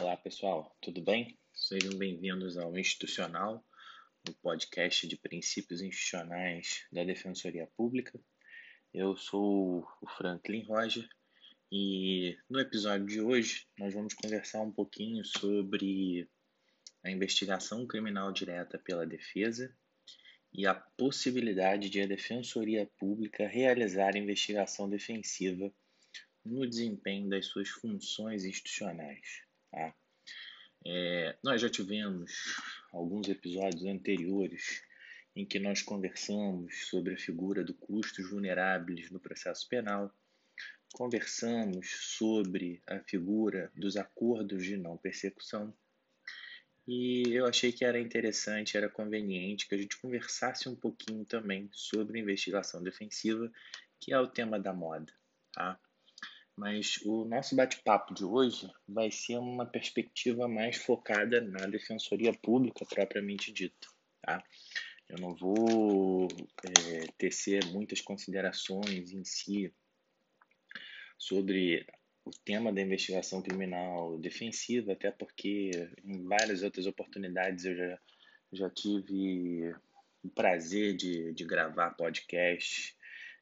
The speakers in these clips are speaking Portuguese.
Olá pessoal, tudo bem? Sejam bem-vindos ao Institucional, o podcast de princípios institucionais da Defensoria Pública. Eu sou o Franklin Roger e no episódio de hoje nós vamos conversar um pouquinho sobre a investigação criminal direta pela defesa e a possibilidade de a Defensoria Pública realizar investigação defensiva no desempenho das suas funções institucionais. Tá? É, nós já tivemos alguns episódios anteriores em que nós conversamos sobre a figura do custos vulneráveis no processo penal, conversamos sobre a figura dos acordos de não persecução e eu achei que era interessante, era conveniente que a gente conversasse um pouquinho também sobre investigação defensiva, que é o tema da moda. Tá? Mas o nosso bate-papo de hoje vai ser uma perspectiva mais focada na defensoria pública propriamente dita. Tá? Eu não vou é, tecer muitas considerações em si sobre o tema da investigação criminal defensiva, até porque em várias outras oportunidades eu já, já tive o prazer de, de gravar podcast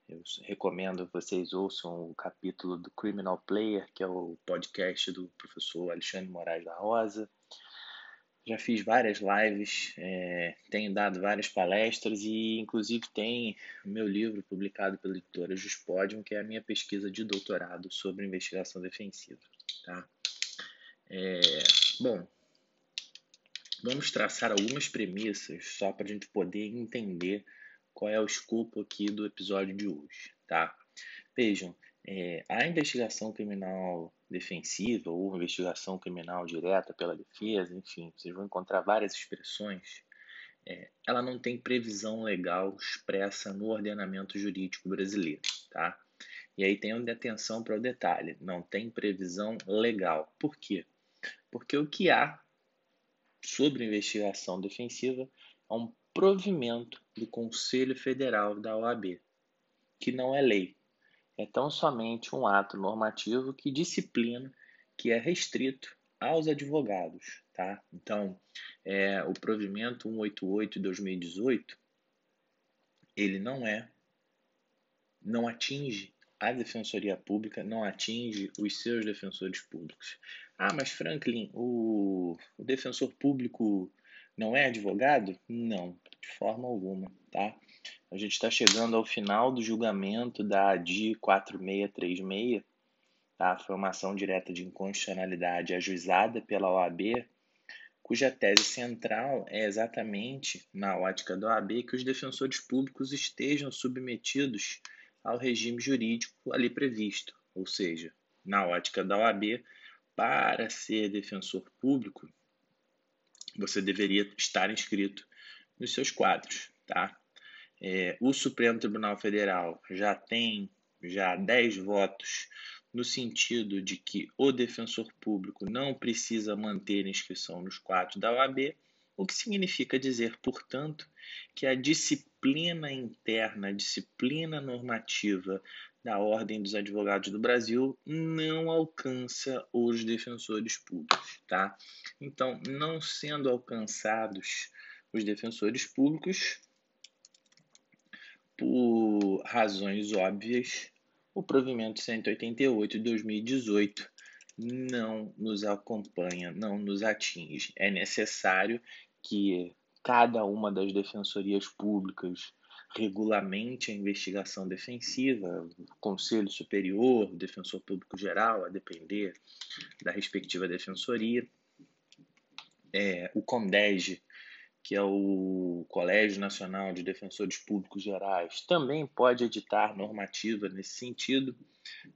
eu recomendo que vocês ouçam o capítulo do Criminal Player, que é o podcast do professor Alexandre Moraes da Rosa. Já fiz várias lives, é, tenho dado várias palestras e, inclusive, tem o meu livro publicado pela editora Juspodium, que é a minha pesquisa de doutorado sobre investigação defensiva. Tá? É, bom, vamos traçar algumas premissas só para a gente poder entender qual é o escopo aqui do episódio de hoje, tá? Vejam, é, a investigação criminal defensiva ou investigação criminal direta pela defesa, enfim, vocês vão encontrar várias expressões. É, ela não tem previsão legal expressa no ordenamento jurídico brasileiro, tá? E aí tem atenção para o detalhe, não tem previsão legal. Por quê? Porque o que há sobre investigação defensiva é um provimento do Conselho Federal da OAB, que não é lei, é tão somente um ato normativo que disciplina, que é restrito aos advogados. Tá? Então, é, o provimento 188 de 2018, ele não é, não atinge a Defensoria Pública, não atinge os seus defensores públicos. Ah, mas Franklin, o, o defensor público não é advogado? Não, de forma alguma, tá? A gente está chegando ao final do julgamento da ADI 4636, tá? Foi uma ação direta de inconstitucionalidade ajuizada pela OAB, cuja tese central é exatamente, na ótica da OAB, que os defensores públicos estejam submetidos ao regime jurídico ali previsto, ou seja, na ótica da OAB, para ser defensor público, você deveria estar inscrito nos seus quadros, tá? É, o Supremo Tribunal Federal já tem já 10 votos no sentido de que o defensor público não precisa manter inscrição nos quadros da OAB, o que significa dizer, portanto, que a disciplina interna, a disciplina normativa da Ordem dos Advogados do Brasil não alcança os defensores públicos, tá? Então, não sendo alcançados os defensores públicos, por razões óbvias, o provimento 188 de 2018 não nos acompanha, não nos atinge. É necessário que cada uma das defensorias públicas regulamente a investigação defensiva, o Conselho Superior, o Defensor Público Geral, a depender da respectiva defensoria, é, o CONDEG, que é o Colégio Nacional de Defensores Públicos Gerais, também pode editar normativa nesse sentido,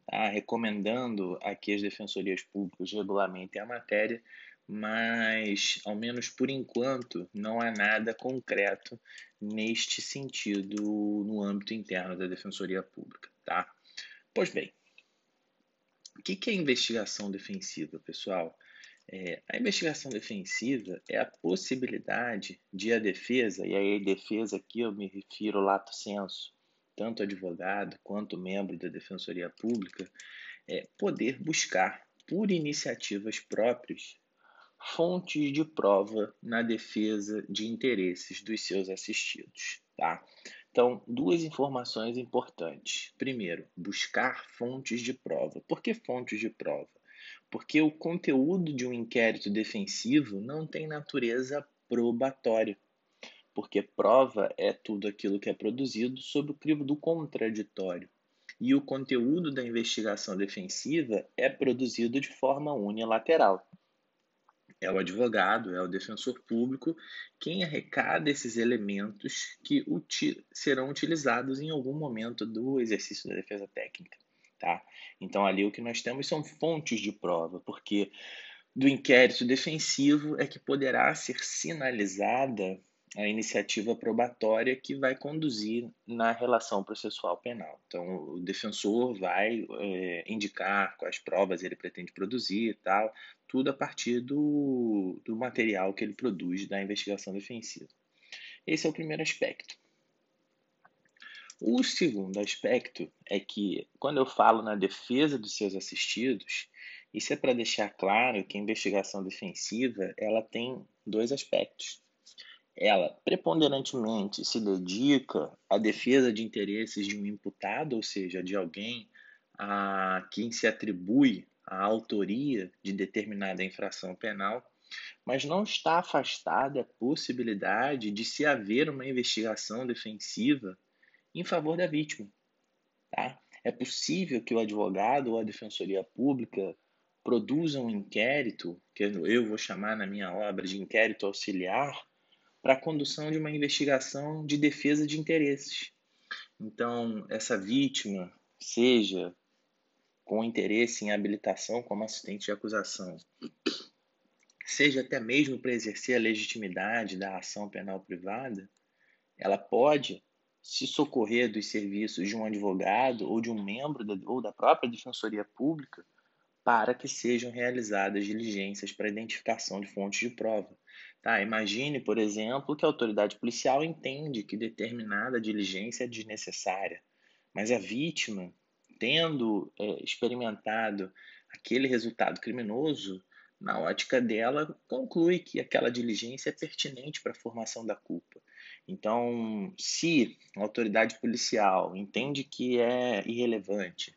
tá? recomendando a que as defensorias públicas regulamentem a matéria, mas, ao menos por enquanto, não há nada concreto neste sentido no âmbito interno da Defensoria Pública. Tá? Pois bem, o que é investigação defensiva, pessoal? É, a investigação defensiva é a possibilidade de a defesa, e aí defesa aqui eu me refiro lato senso, tanto advogado quanto membro da Defensoria Pública, é, poder buscar, por iniciativas próprias, fontes de prova na defesa de interesses dos seus assistidos. Tá? Então, duas informações importantes. Primeiro, buscar fontes de prova. Por que fontes de prova? Porque o conteúdo de um inquérito defensivo não tem natureza probatória. Porque prova é tudo aquilo que é produzido sob o crivo do contraditório. E o conteúdo da investigação defensiva é produzido de forma unilateral é o advogado, é o defensor público quem arrecada esses elementos que serão utilizados em algum momento do exercício da defesa técnica. Tá? Então, ali o que nós temos são fontes de prova, porque do inquérito defensivo é que poderá ser sinalizada a iniciativa probatória que vai conduzir na relação processual penal. Então, o defensor vai é, indicar quais provas ele pretende produzir e tal, tudo a partir do, do material que ele produz da investigação defensiva. Esse é o primeiro aspecto. O segundo aspecto é que, quando eu falo na defesa dos seus assistidos, isso é para deixar claro que a investigação defensiva ela tem dois aspectos. Ela preponderantemente se dedica à defesa de interesses de um imputado, ou seja, de alguém a quem se atribui a autoria de determinada infração penal, mas não está afastada a possibilidade de se haver uma investigação defensiva em favor da vítima. Tá? É possível que o advogado ou a defensoria pública produzam um inquérito, que eu vou chamar na minha obra de inquérito auxiliar, para a condução de uma investigação de defesa de interesses. Então, essa vítima, seja com interesse em habilitação como assistente de acusação, seja até mesmo para exercer a legitimidade da ação penal privada, ela pode se socorrer dos serviços de um advogado ou de um membro da, ou da própria defensoria pública para que sejam realizadas diligências para identificação de fontes de prova. Tá? Imagine, por exemplo, que a autoridade policial entende que determinada diligência é desnecessária, mas a vítima, tendo é, experimentado aquele resultado criminoso, na ótica dela, conclui que aquela diligência é pertinente para a formação da culpa. Então, se a autoridade policial entende que é irrelevante,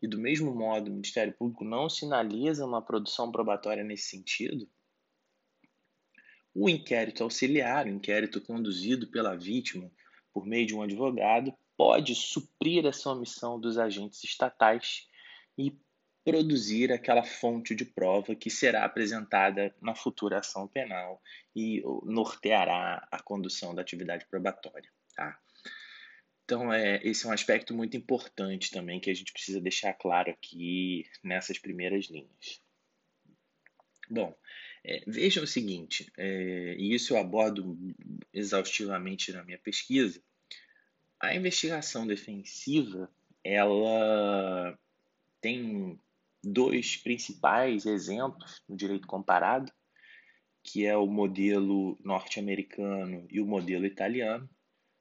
e do mesmo modo o Ministério Público não sinaliza uma produção probatória nesse sentido, o inquérito auxiliar, o inquérito conduzido pela vítima por meio de um advogado, pode suprir essa omissão dos agentes estatais e produzir aquela fonte de prova que será apresentada na futura ação penal e norteará a condução da atividade probatória. Tá? Então, é, esse é um aspecto muito importante também que a gente precisa deixar claro aqui nessas primeiras linhas. Bom, é, vejam o seguinte, é, e isso eu abordo exaustivamente na minha pesquisa, a investigação defensiva, ela tem dois principais exemplos no direito comparado, que é o modelo norte-americano e o modelo italiano.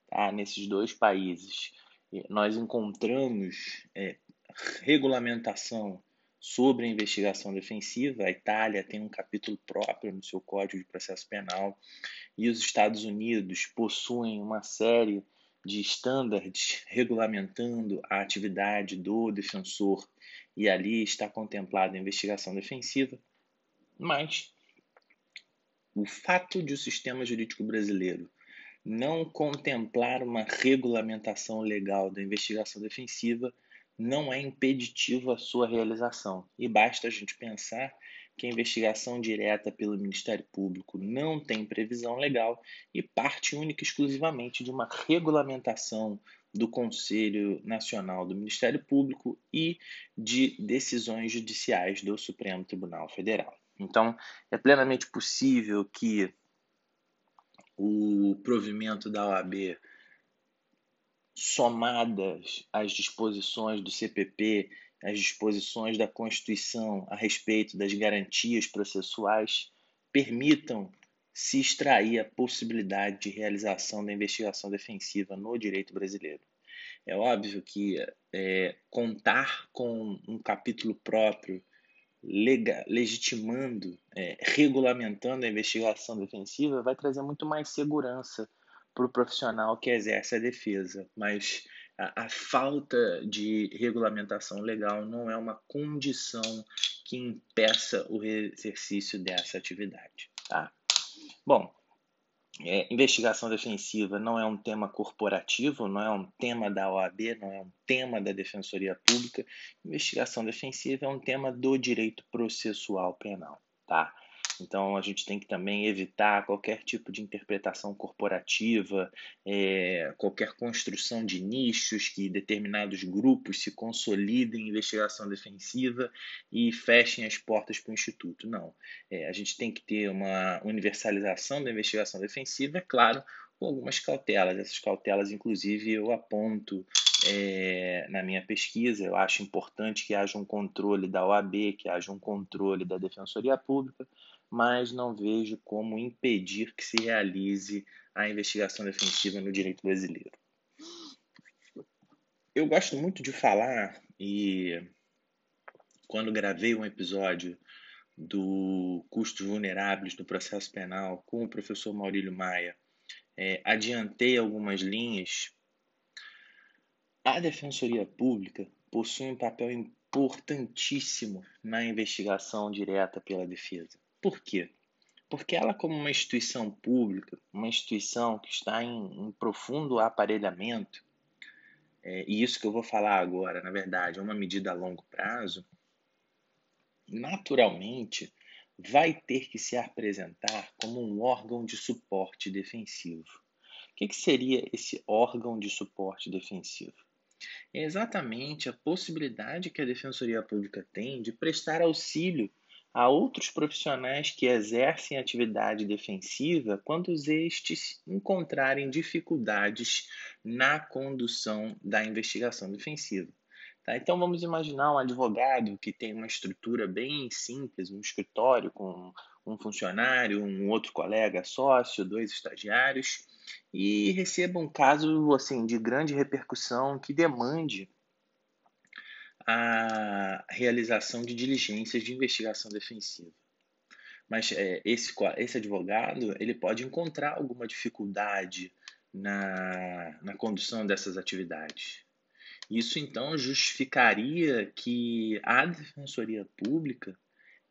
Tá? Nesses dois países, nós encontramos é, regulamentação sobre a investigação defensiva. A Itália tem um capítulo próprio no seu Código de Processo Penal e os Estados Unidos possuem uma série de estándares regulamentando a atividade do defensor e ali está contemplada a investigação defensiva. Mas o fato de o sistema jurídico brasileiro não contemplar uma regulamentação legal da investigação defensiva não é impeditivo a sua realização. E basta a gente pensar que a investigação direta pelo Ministério Público não tem previsão legal e parte única e exclusivamente de uma regulamentação do Conselho Nacional do Ministério Público e de decisões judiciais do Supremo Tribunal Federal. Então, é plenamente possível que o provimento da OAB somadas às disposições do CPP, às disposições da Constituição a respeito das garantias processuais, permitam se extrair a possibilidade de realização da investigação defensiva no direito brasileiro. É óbvio que é, contar com um capítulo próprio legitimando, é, regulamentando a investigação defensiva, vai trazer muito mais segurança para o profissional que exerce a defesa. Mas a, a, falta de regulamentação legal não é uma condição que impeça o exercício dessa atividade. Tá? Bom, é, investigação defensiva não é um tema corporativo, não é um tema da OAB, não é um tema da Defensoria Pública. Investigação defensiva é um tema do direito processual penal, tá? Então, a gente tem que também evitar qualquer tipo de interpretação corporativa, é, qualquer construção de nichos que determinados grupos se consolidem em investigação defensiva e fechem as portas para o Instituto. Não. É, a gente tem que ter uma universalização da investigação defensiva, é claro, com algumas cautelas. Essas cautelas, inclusive, eu aponto é, na minha pesquisa. Eu acho importante que haja um controle da OAB, que haja um controle da Defensoria Pública mas não vejo como impedir que se realize a investigação defensiva no direito brasileiro. Eu gosto muito de falar e quando gravei um episódio do custos vulneráveis do processo penal com o professor Maurílio Maia, é, adiantei algumas linhas. A Defensoria Pública possui um papel importantíssimo na investigação direta pela defesa. Por quê? Porque ela, como uma instituição pública, uma instituição que está em, em profundo aparelhamento, é, e isso que eu vou falar agora, na verdade, é uma medida a longo prazo, naturalmente vai ter que se apresentar como um órgão de suporte defensivo. O que, que seria esse órgão de suporte defensivo? É exatamente a possibilidade que a Defensoria Pública tem de prestar auxílio a outros profissionais que exercem atividade defensiva quando estes encontrarem dificuldades na condução da investigação defensiva. Tá? Então vamos imaginar um advogado que tem uma estrutura bem simples, um escritório com um funcionário, um outro colega sócio, dois estagiários, e receba um caso assim de grande repercussão que demande a realização de diligências de investigação defensiva. Mas é, esse, esse advogado ele pode encontrar alguma dificuldade na, na condução dessas atividades. Isso então justificaria que a Defensoria Pública,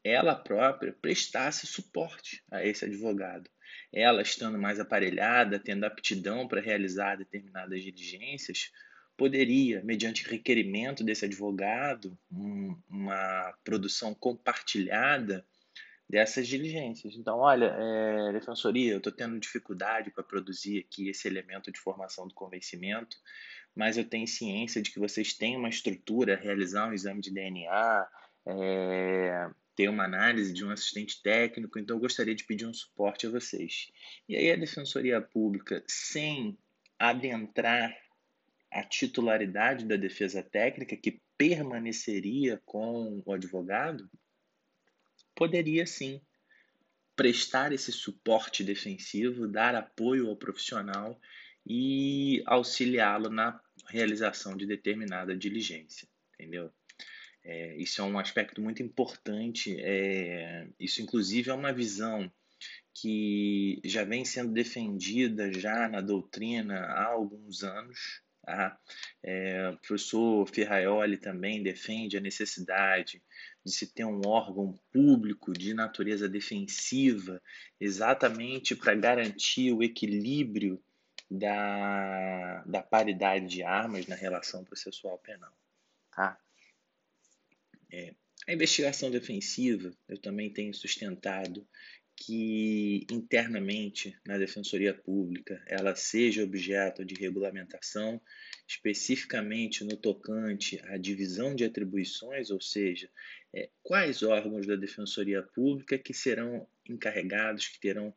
ela própria, prestasse suporte a esse advogado. Ela estando mais aparelhada, tendo aptidão para realizar determinadas diligências, poderia, mediante requerimento desse advogado, um, uma produção compartilhada dessas diligências. Então, olha, é, defensoria, eu estou tendo dificuldade para produzir aqui esse elemento de formação do convencimento, mas eu tenho ciência de que vocês têm uma estrutura, realizar um exame de DNA, é, ter uma análise de um assistente técnico, então eu gostaria de pedir um suporte a vocês. E aí a Defensoria Pública, sem adentrar a titularidade da defesa técnica, que permaneceria com o advogado, poderia sim prestar esse suporte defensivo, dar apoio ao profissional e auxiliá-lo na realização de determinada diligência, entendeu? É, isso é um aspecto muito importante. É, isso, inclusive, é uma visão que já vem sendo defendida já na doutrina há alguns anos Tá? É, o professor Ferraioli também defende a necessidade de se ter um órgão público de natureza defensiva, exatamente para garantir o equilíbrio da, da paridade de armas na relação processual penal. Tá? É, a investigação defensiva, eu também tenho sustentado que internamente na Defensoria Pública ela seja objeto de regulamentação, especificamente no tocante à divisão de atribuições, ou seja, é, quais órgãos da Defensoria Pública que serão encarregados, que terão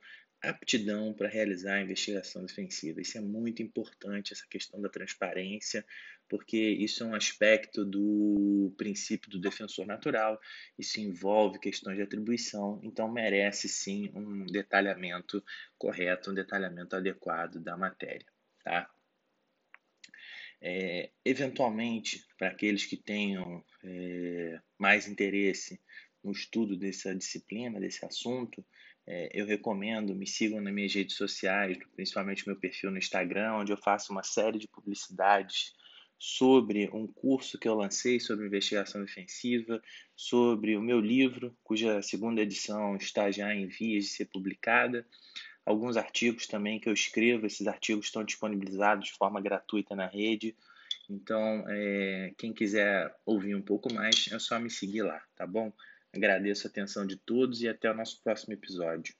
aptidão para realizar a investigação defensiva. Isso é muito importante, essa questão da transparência, porque isso é um aspecto do princípio do defensor natural, isso envolve questões de atribuição, então merece sim um detalhamento correto, um detalhamento adequado da matéria. Tá? É, eventualmente, para aqueles que tenham é, mais interesse no estudo dessa disciplina, desse assunto, é, eu recomendo, me sigam nas minhas redes sociais, principalmente meu perfil no Instagram, onde eu faço uma série de publicidades sobre um curso que eu lancei sobre investigação defensiva, sobre o meu livro, cuja segunda edição está já em vias de ser publicada, alguns artigos também que eu escrevo, esses artigos estão disponibilizados de forma gratuita na rede. Então, é, quem quiser ouvir um pouco mais, é só me seguir lá, tá bom? Agradeço a atenção de todos e até o nosso próximo episódio.